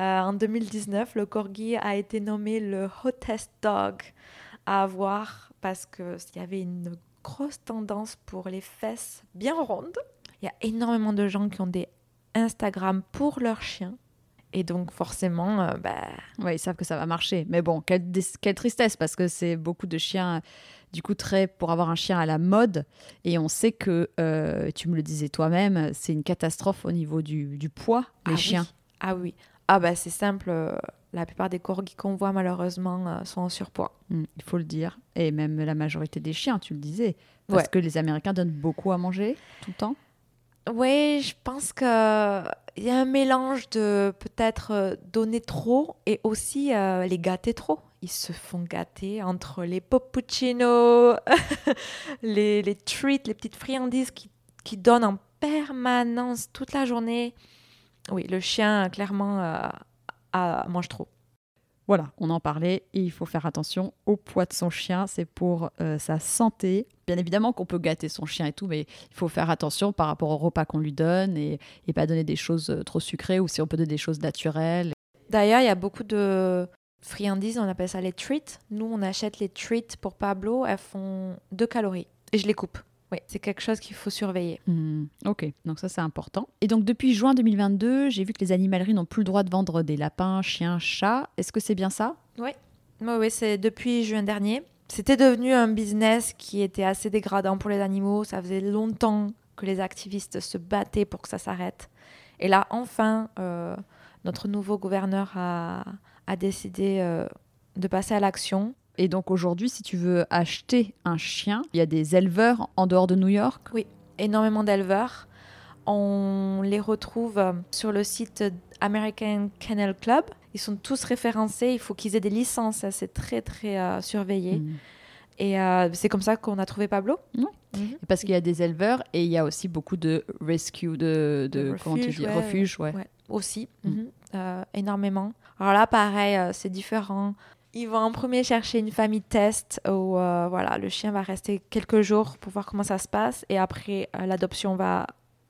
Euh, en 2019, le corgi a été nommé le hottest dog à avoir parce qu'il y avait une grosse tendance pour les fesses bien rondes. Il y a énormément de gens qui ont des Instagram pour leurs chiens. Et donc, forcément, euh, bah, Ouais, ils savent que ça va marcher, mais bon, quelle, tristesse parce que c'est beaucoup de chiens. Du coup, très pour avoir un chien à la mode, et on sait que, euh, tu me le disais toi-même, c'est une catastrophe au niveau du, du poids, les Ah oui. chiens. Ah oui. Ah bah c'est simple. Euh, La plupart des corgis qu'on voit malheureusement euh, sont en surpoids. Mm, il faut le dire. Et même la majorité des chiens, tu le disais. Parce Ouais. que les Américains donnent beaucoup à manger tout le temps. Oui, je pense qu'il y a un mélange de peut-être euh, donner trop et aussi euh, les gâter trop. Ils se font gâter entre les poppuccinos, les, les treats, les petites friandises qui, qui donnent en permanence toute la journée. Oui, le chien, clairement, euh, mange trop. Voilà, on en parlait et il faut faire attention au poids de son chien, c'est pour euh, sa santé. Bien évidemment qu'on peut gâter son chien et tout, mais il faut faire attention par rapport au repas qu'on lui donne et, et pas donner des choses euh, trop sucrées ou si on peut donner des choses naturelles. D'ailleurs, il y a beaucoup de friandises, on appelle ça les treats. Nous, on achète les treats pour Pablo, elles font 2 calories et je les coupe. Oui, c'est quelque chose qu'il faut surveiller. Hmm, ok, donc ça c'est important. Et donc depuis juin 2022, j'ai vu que les animaleries n'ont plus le droit de vendre des lapins, chiens, chats. Est-ce que c'est bien ça? Oui, oui, c'est depuis juin dernier. C'était devenu un business qui était assez dégradant pour les animaux. Ça faisait longtemps que les activistes se battaient pour que ça s'arrête. Et là, enfin, euh, notre nouveau gouverneur a, a décidé euh, de passer à l'action. Et donc aujourd'hui, si tu veux acheter un chien, il y a des éleveurs en dehors de New York? Énormément d'éleveurs. On les retrouve euh, sur le site American Kennel Club. Ils sont tous référencés. Il faut qu'ils aient des licences. C'est très, très euh, surveillé. Hmm. Et euh, c'est comme ça qu'on a trouvé Pablo. Mhm. Parce qu'il y a des éleveurs et il y a aussi beaucoup de rescue, de, de, De comment tu refuge, dis, ouais. refuge, ouais. Ouais, aussi, Mm. mhm, euh, énormément. Alors là, pareil, c'est différent. Ils vont en premier chercher une famille test où euh, voilà, le chien va rester quelques jours pour voir comment ça se passe et après euh, l'adoption va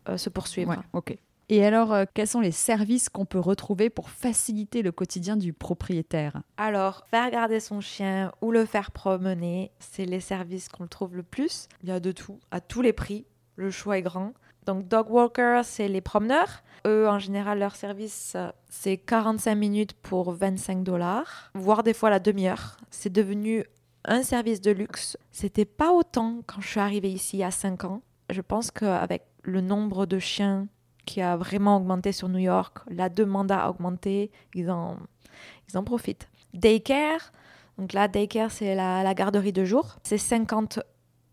euh, se poursuivre. Ouais, ok. Et alors, euh, quels sont les services qu'on peut retrouver pour faciliter le quotidien du propriétaire? Alors, faire garder son chien ou le faire promener, c'est les services qu'on le trouve le plus. Il y a de tout, à tous les prix. Le choix est grand. Donc, dog walker, c'est les promeneurs. Eux, en général, leur service, c'est 45 minutes pour 25 dollars, voire des fois la demi-heure. C'est devenu un service de luxe. C'était pas autant quand je suis arrivée ici a 5 ans. Je pense qu'avec le nombre de chiens qui a vraiment augmenté sur New York, la demande a augmenté, ils en, ils en profitent. Daycare, donc là, daycare, c'est la, la garderie de jour. C'est 50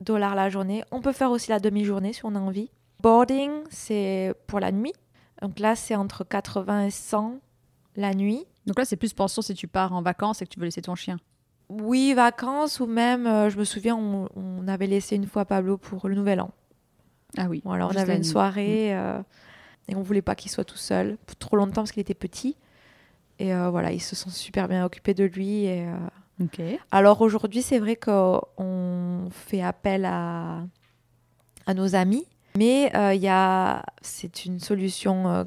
dollars la journée. On peut faire aussi la demi-journée si on a envie. Boarding, c'est pour la nuit. Donc là, c'est entre 80 et 100 la nuit. Donc là, c'est plus pension si tu pars en vacances et que tu veux laisser ton chien. Oui, vacances ou même, euh, je me souviens, on, on avait laissé une fois Pablo pour le Nouvel An. Ah oui. Bon, alors on avait une soirée euh, et on voulait pas qu'il soit tout seul pour trop longtemps parce qu'il était petit. Et euh, voilà, ils se sont super bien occupés de lui. Et, Mm. Ok. Alors aujourd'hui, c'est vrai qu'on fait appel à, à nos amis, mais euh, il y a, c'est une solution euh,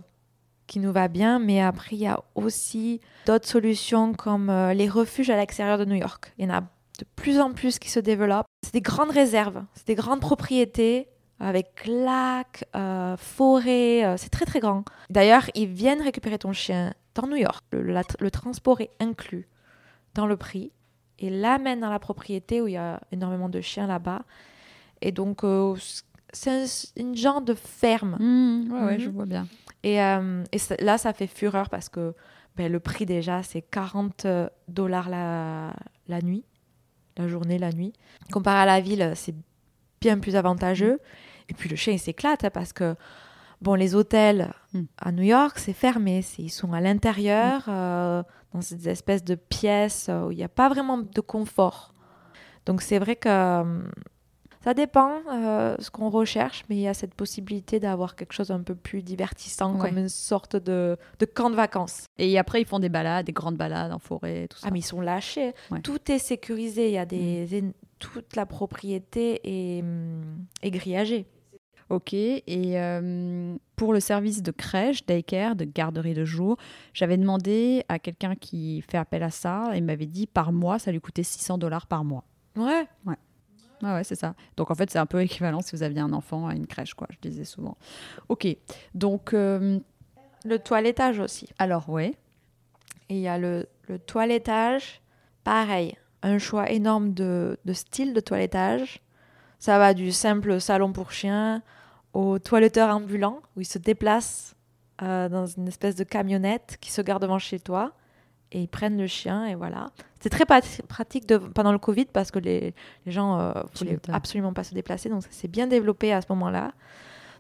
qui nous va bien, mais après, il y a aussi d'autres solutions comme euh, les refuges à l'extérieur de New York. Il y en a de plus en plus qui se développent. C'est des grandes réserves, c'est des grandes propriétés avec lacs, euh, forêts, euh, c'est très très grand. D'ailleurs, ils viennent récupérer ton chien dans New York. Le, transport est inclus dans le prix et l'amène dans la propriété où il y a énormément de chiens là-bas. Et donc, euh, c'est un- une genre de ferme. Mmh, ouais, ouais, je vois bien. Et, euh, et là, ça fait fureur parce que ben, le prix déjà, c'est 40 dollars la, la nuit, la journée, la nuit. Comparé à la ville, c'est bien plus avantageux. Et puis le chien, il s'éclate hein, parce que, bon, les hôtels Mm. à New York, c'est fermé. c'est- Ils sont à l'intérieur, euh, dans ces espèces de pièces euh, où il n'y a pas vraiment de confort. Donc c'est vrai que euh, ça dépend euh, ce qu'on recherche, mais il y a cette possibilité d'avoir quelque chose un peu plus divertissant, Ouais. comme une sorte de, de camp de vacances. Et après, ils font des balades, des grandes balades en forêt, tout ça. Ah, mais ils sont lâchés. Ouais. Tout est sécurisé. Il y a des, toute la propriété est, hum, est grillagée. Ok, et euh, pour le service de crèche, daycare, de garderie de jour, j'avais demandé à quelqu'un qui fait appel à ça, et il m'avait dit par mois, ça lui coûtait 600 dollars par mois. Ouais. Ah ouais, c'est ça. Donc en fait, c'est un peu équivalent si vous aviez un enfant à une crèche, quoi, je disais souvent. Ok, donc euh, Le toilettage aussi. alors Et il y a le, le toilettage, pareil, un choix énorme de, de style de toilettage. Ça va du simple salon pour chien au toiletteur ambulant, où il se déplace euh, dans une espèce de camionnette qui se garde devant chez toi. Et ils prennent le chien, et voilà. C'était très pratique de, pendant le Covid parce que les, les gens euh, Tu voulaient absolument pas se déplacer. Donc ça s'est bien développé à ce moment-là.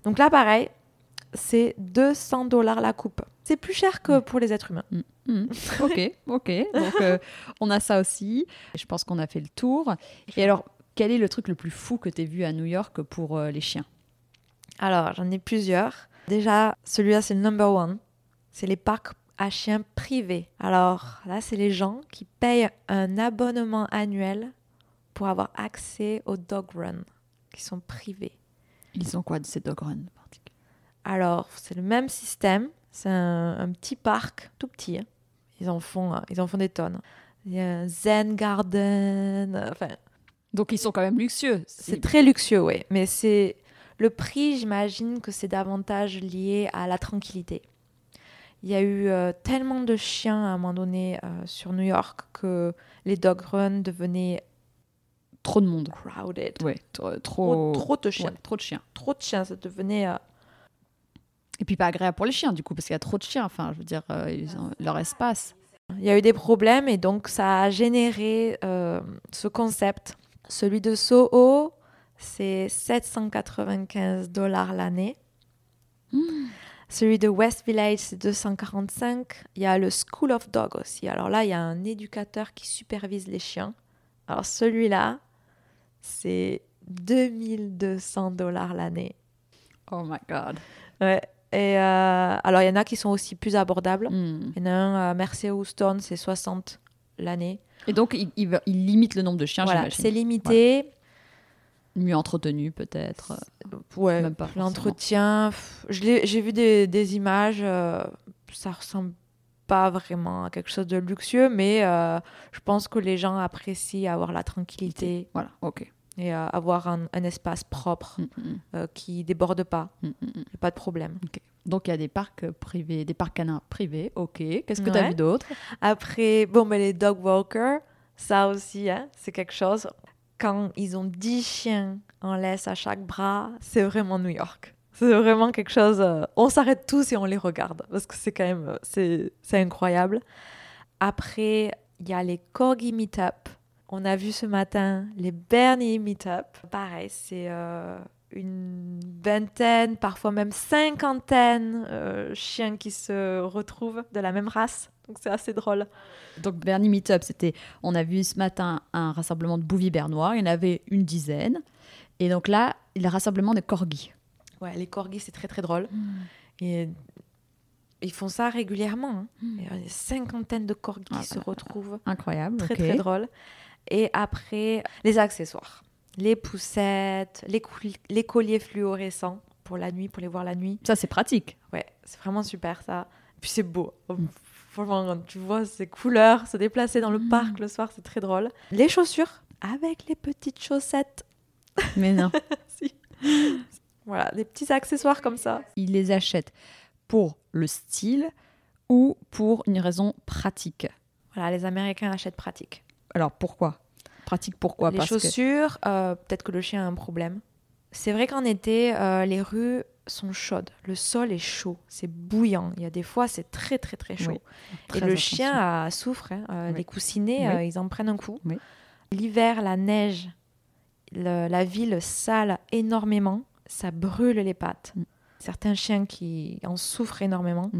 Donc là, pareil, c'est 200 dollars la coupe. C'est plus cher que pour les êtres humains. Mhm. ok, ok. Donc euh, on a ça aussi. Je pense qu'on a fait le tour. Et alors, quel est le truc le plus fou que tu as vu à New York pour euh, les chiens? Alors, j'en ai plusieurs. Déjà, celui-là, c'est le number one. C'est les parcs à chiens privés. Alors, là, c'est les gens qui payent un abonnement annuel pour avoir accès aux dog run, qui sont privés. Ils ont quoi de ces dog runs en particulier Alors, c'est le même système. C'est un, un petit parc, tout petit. hein. Ils en font, euh, ils en font des tonnes. Il y a un Zen Garden. euh, Enfin, Donc ils sont quand même luxueux. C'est très luxueux, oui. Mais c'est le prix, j'imagine que c'est davantage lié à la tranquillité. Il y a eu euh, tellement de chiens à un moment donné euh, sur New York que les dog runs devenaient trop de monde. crowded. Ouais, trop, Trop, de chiens. ouais, trop de chiens. Trop de chiens, ça devenait. euh, Et puis pas agréable pour les chiens, du coup, parce qu'il y a trop de chiens. Enfin, je veux dire, ils ont leur espace. Il y a eu des problèmes et donc ça a généré ce concept. Celui de Soho, c'est 795 dollars l'année. Celui de West Village, c'est 245. Il y a le School of Dog aussi. Alors là, il y a un éducateur qui supervise les chiens. Alors celui-là, c'est 2200 dollars l'année. Oh my god. Ouais. Et euh, alors, il y en a qui sont aussi plus abordables. Hmm. Il y en a un à Mercer Houston, c'est 60 l'année. Et donc, il, limite le nombre de chiens, Voilà, c'est limité. Mieux entretenu, peut-être. Ouais, pas forcément. l'entretien, pff, je l'ai- j'ai vu des, des images, euh, ça ressemble pas vraiment à quelque chose de luxueux, mais euh, je pense que les gens apprécient avoir la tranquillité Voilà, ok. et euh, avoir un, un espace propre Mm, mm, euh, qui déborde pas, mm, mm, mm. pas de problème. Donc, il y a des parcs euh, privés, des parcs canins privés, ok. Qu'est-ce que tu as Ouais. vu d'autre? Après, bon, mais les dog walkers, ça aussi, hein, c'est quelque chose. Quand ils ont 10 chiens en laisse à chaque bras, c'est vraiment New York. C'est vraiment quelque chose. euh, on s'arrête tous et on les regarde parce que c'est quand même euh, c'est incroyable. Après, il y a les corgi meetup. On a vu ce matin les Bernie meetup. Pareil, c'est euh, une vingtaine, parfois même cinquantaine euh, chiens qui se retrouvent de la même race. Donc c'est assez drôle. Donc, Bernie Meetup, c'était. On a vu ce matin un rassemblement de bouviers bernois. Il y en avait une dizaine. Et donc là, le rassemblement de corgis. Ouais, les corgis, c'est très très drôle. Et ils font ça régulièrement. hein. Il y a une cinquantaine de corgis Ah, qui se voilà. retrouvent. Incroyable. Très très drôle. Et après, les accessoires. Les poussettes, les, les colliers fluorescents pour la nuit, pour les voir la nuit. Ça, c'est pratique. Ouais, c'est vraiment super ça. Puis c'est beau. Franchement, tu vois ces couleurs se déplacer dans le parc le soir, c'est très drôle. Les chaussures. avec les petites chaussettes. Mais non. Si. Voilà, des petits accessoires comme ça. Ils les achètent pour le style ou pour une raison pratique. Voilà, les Américains achètent pratique. Alors pourquoi? Pratique pourquoi? Les Parce que- chaussures, euh, peut-être que le chien a un problème. C'est vrai qu'en été, euh, les rues sont chaudes. Le sol est chaud, c'est bouillant. Il y a des fois, c'est très très très chaud. Oui, Et le attention. chien euh, souffre. hein. Euh, Oui. Les coussinets, Oui. euh, ils en prennent un coup. L'hiver, la neige, le- la ville sale énormément. Ça brûle les pattes. Mm. Certains chiens qui en souffrent énormément.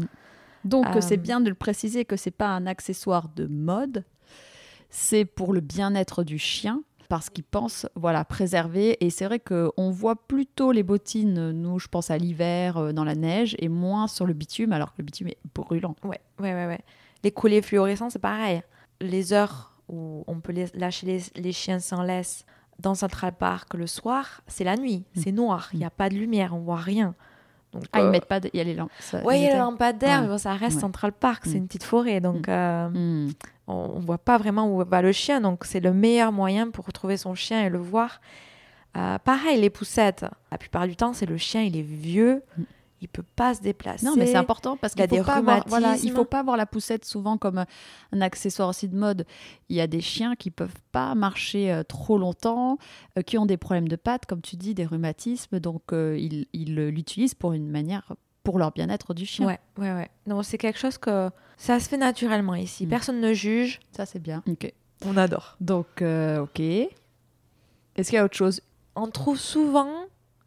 Donc Euh, c'est bien de le préciser que c'est pas un accessoire de mode, c'est pour le bien-être du chien parce qu'ils pensent voilà préserver et c'est vrai que on voit plutôt les bottines nous je pense à l'hiver euh, dans la neige et moins sur le bitume alors que le bitume est brûlant. Ouais, ouais, ouais, ouais. Les colliers fluorescents, c'est pareil. Les heures où on peut lâcher les, les chiens sans laisse dans Central Park le soir, c'est la nuit, Mm. c'est noir, il n'y a pas de lumière, on voit rien. Donc, Ah ils euh, mettent pas de... il y a les lampes. Ouais, il y a les lampadaires, mais bon, ça reste. Central Park, c'est Mm. une petite forêt, donc euh, Hmm. on, on voit pas vraiment où va le chien, donc c'est le meilleur moyen pour retrouver son chien et le voir. Euh, pareil, les poussettes, la plupart du temps, c'est le chien, il est vieux, Mm. Il peut pas se déplacer. Non, mais c'est important parce il y a qu'il faut des pas avoir, voilà, il faut pas voir la poussette souvent comme un, un accessoire aussi de mode. Il y a des chiens qui peuvent pas marcher euh, trop longtemps, euh, qui ont des problèmes de pattes, comme tu dis, des rhumatismes, donc euh, ils l'utilisent pour une manière pour leur bien-être du chien. Ouais, ouais, ouais. Non, c'est quelque chose que ça se fait naturellement ici. Mm. Personne ne juge. Ça c'est bien. Ok. On adore. Donc euh, ok. Est-ce qu'il y a autre chose? On trouve souvent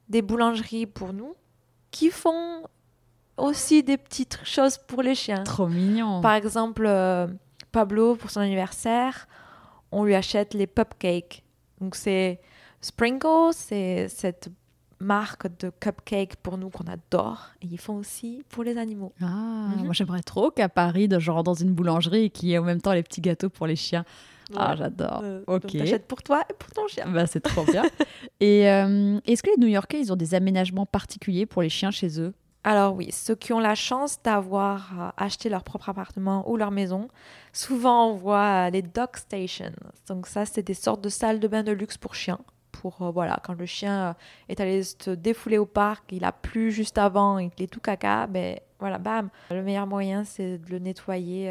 des boulangeries pour nous qui font aussi des petites choses pour les chiens. Trop mignon. Par exemple, euh, Pablo, pour son anniversaire, on lui achète les cupcakes. Donc c'est Sprinkles, c'est cette marque de cupcakes pour nous qu'on adore. Et ils font aussi pour les animaux. Ah, Mhm. moi j'aimerais trop qu'à Paris, de genre dans une boulangerie, qui ait en même temps les petits gâteaux pour les chiens. Ah, j'adore. Euh, ok. t'achètes pour toi et pour ton chien. Bah, c'est trop bien. Et euh, est-ce que les New-Yorkais, ils ont des aménagements particuliers pour les chiens chez eux? Alors oui, ceux qui ont la chance d'avoir euh, acheté leur propre appartement ou leur maison, souvent on voit euh, les dog stations. Donc ça, c'est des sortes de salles de bain de luxe pour chiens. Pour euh, voilà, quand le chien est allé se défouler au parc, il a plu juste avant et qu'il est tout caca, ben voilà, bam. Le meilleur moyen, c'est de le nettoyer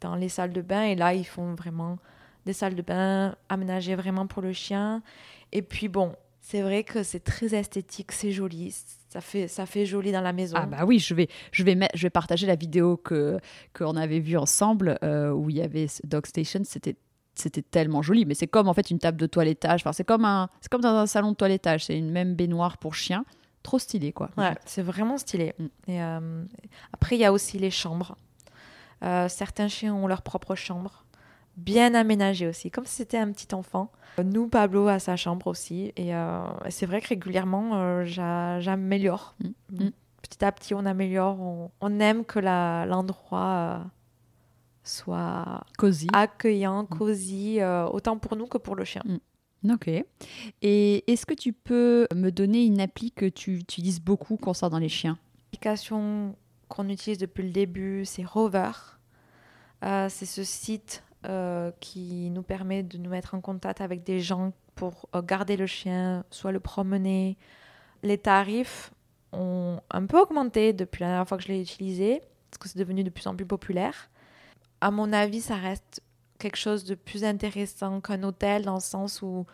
dans les salles de bain. Et là, ils font vraiment des salles de bain aménagées vraiment pour le chien. Et puis bon, c'est vrai que c'est très esthétique, c'est joli, ça fait, ça fait joli dans la maison. Ah bah oui, je vais, je vais, je vais partager la vidéo que qu'on avait vue ensemble euh, où il y avait Dog Station. C'était c'était tellement joli, mais c'est comme en fait une table de toilettage. Enfin, c'est comme un, c'est comme dans un salon de toilettage. C'est une même baignoire pour chien. Trop stylé quoi. Ouais, c'est vraiment stylé. Mm. Et, euh, après, il y a aussi les chambres. Euh, certains chiens ont leur propre chambre, bien aménagée aussi, comme si c'était un petit enfant. Nous, Pablo a sa chambre aussi. Et euh, c'est vrai que régulièrement, euh, j'a- j'améliore. Mm. Mm. Petit à petit, on améliore. On, on aime que l'endroit soit accueillant, Mm. cosy, autant pour nous que pour le chien. Ok. Et est-ce que tu peux me donner une appli que tu utilises beaucoup concernant les chiens? L'application qu'on utilise depuis le début, c'est Rover. Euh, c'est ce site euh, qui nous permet de nous mettre en contact avec des gens pour euh, garder le chien, soit le promener. Les tarifs ont un peu augmenté depuis la dernière fois que je l'ai utilisé, parce que c'est devenu de plus en plus populaire. À mon avis, ça reste quelque chose de plus intéressant qu'un hôtel dans le sens où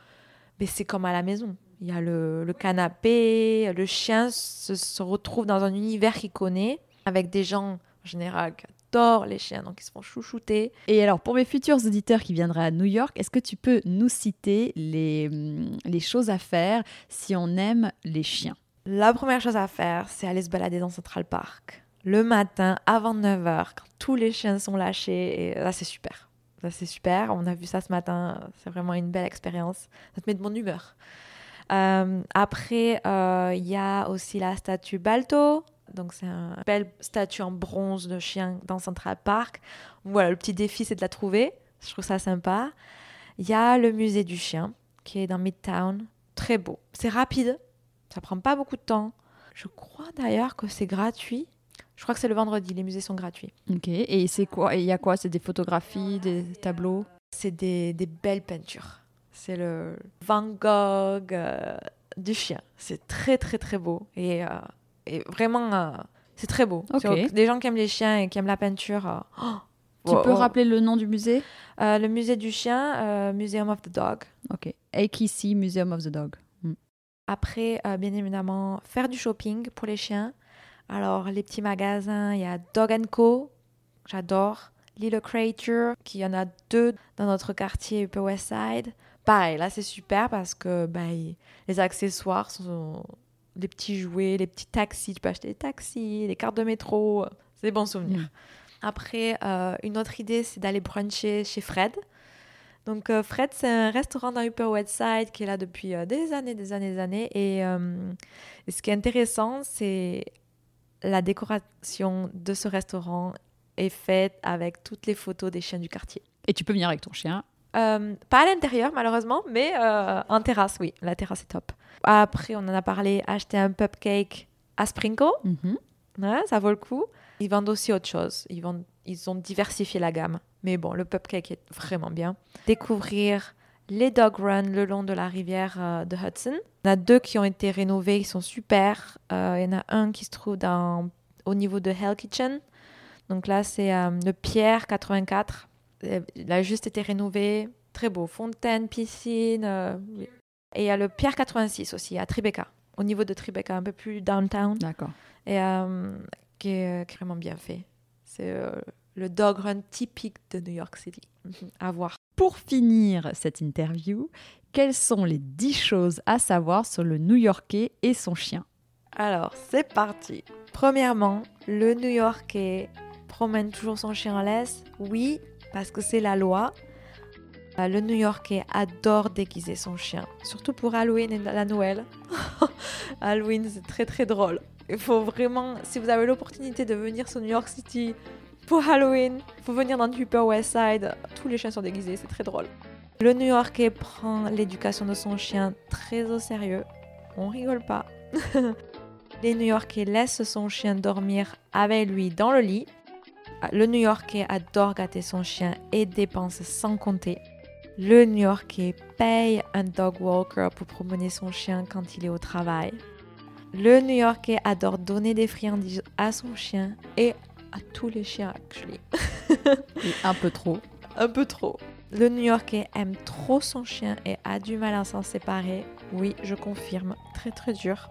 ben, c'est comme à la maison. Il y a le, canapé, le chien se, retrouve dans un univers qu'il connaît, avec des gens en général adorent les chiens, donc ils se font chouchouter. Et alors, pour mes futurs auditeurs qui viendraient à New York, est-ce que tu peux nous citer les, hum, choses à faire si on aime les chiens? La première chose à faire, c'est aller se balader dans Central Park. Le matin, avant 9h, quand tous les chiens sont lâchés, et là c'est super. Là c'est super, on a vu ça ce matin, c'est vraiment une belle expérience. Ça te met de bonne humeur. Euh, après, euh, il y a aussi la statue Balto. Donc c'est une belle statue en bronze de chien dans Central Park. Voilà, le petit défi c'est de la trouver. Je trouve ça sympa. Il y a le musée du chien qui est dans Midtown. Très beau. C'est rapide. Ça prend pas beaucoup de temps. Je crois d'ailleurs que c'est gratuit. Je crois que c'est le vendredi. Les musées sont gratuits. Ok. Et c'est quoi il y a quoi? C'est des photographies, des tableaux? C'est des, des belles peintures. C'est le Van Gogh euh, du chien. C'est très très très beau et, euh, et vraiment euh, c'est très beau. Ok. Sur- Des gens qui aiment les chiens et qui aiment la peinture. euh, oh, Tu oh, peux oh. rappeler le nom du musée? Euh, le musée du chien, Museum of the Dog. Ok. AKC Museum of the Dog. Hmm. Après, bien évidemment, faire du shopping pour les chiens. Alors, les petits magasins, il y a Dog Co, j'adore. Little Creature, qui y en a deux dans notre quartier Upper West Side. Pareil, là, c'est super parce que bah, les accessoires sont les petits jouets, les petits taxis. Tu peux acheter des taxis, des cartes de métro. C'est des bons souvenirs. Mm. Après, euh, une autre idée, c'est d'aller bruncher chez Fred. Donc euh, Fred, c'est un restaurant dans Upper West Side qui est là depuis euh, des années, des années, des années. Et, euh, et ce qui est intéressant, c'est la décoration de ce restaurant est faite avec toutes les photos des chiens du quartier. Et tu peux venir avec ton chien. Euh, pas à l'intérieur malheureusement, mais euh, en terrasse, oui. La terrasse est top. Après, on en a parlé, acheter un cupcake à Sprinkle. Mhm. Ouais, ça vaut le coup. Ils vendent aussi autre chose. Ils, vendent, ils ont diversifié la gamme. Mais bon, le cupcake est vraiment bien. Découvrir les dog runs le long de la rivière euh, de Hudson. Il y en a deux qui ont été rénovés, ils sont super. Euh, il y en a un qui se trouve dans, au niveau de Hell Kitchen. Donc là, c'est euh, le Pierre 84. Euh, Il a juste été rénové. Très beau. Fontaine, piscine. euh. Et il y a le Pierre 86 aussi, à Tribeca. Au niveau de Tribeca, un peu plus downtown D'accord. et euh, qui est euh, vraiment bien fait. C'est euh, le dog run typique de New York City. À voir. Pour finir cette interview, quelles sont les 10 choses à savoir sur le New-Yorkais et son chien? Alors, c'est parti. Premièrement, le New Yorkais promène toujours son chien en laisse. Oui, parce que c'est la loi. Euh, Le New Yorkais adore déguiser son chien, surtout pour Halloween et la Noël. Halloween, c'est très très drôle. Il faut vraiment, si vous avez l'opportunité de venir sur New York City pour Halloween, il faut venir dans le Upper West Side. Tous les chiens sont déguisés, c'est très drôle. Le New Yorkais prend l'éducation de son chien très au sérieux. On rigole pas. Les New Yorkais laissent son chien dormir avec lui dans le lit. Le New Yorkais adore gâter son chien et dépense sans compter. Le New Yorkais paye un dog walker pour promener son chien quand il est au travail. Le New Yorkais adore donner des friandises à son chien et à tous les chiens, actually. Et un peu trop. Un peu trop. Le New Yorkais aime trop son chien et a du mal à s'en séparer. Oui, je confirme. Très très dur.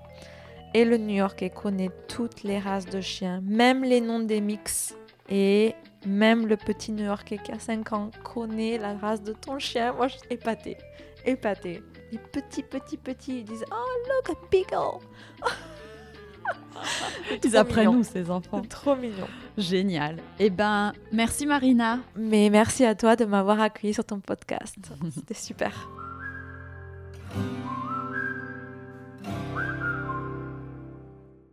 Et le New Yorkais connaît toutes les races de chiens, même les noms des mix. Et même le petit New Yorkais qui a 5 ans connaît la race de ton chien. Moi, je suis épatée. Épatée. Les petits, petits, petits, ils disent Oh, look a beagle Ils apprennent mignon. nous, ces enfants? Trop mignon. Génial. Eh ben, merci Marina. Mais merci à toi de m'avoir accueilli sur ton podcast. C'était super.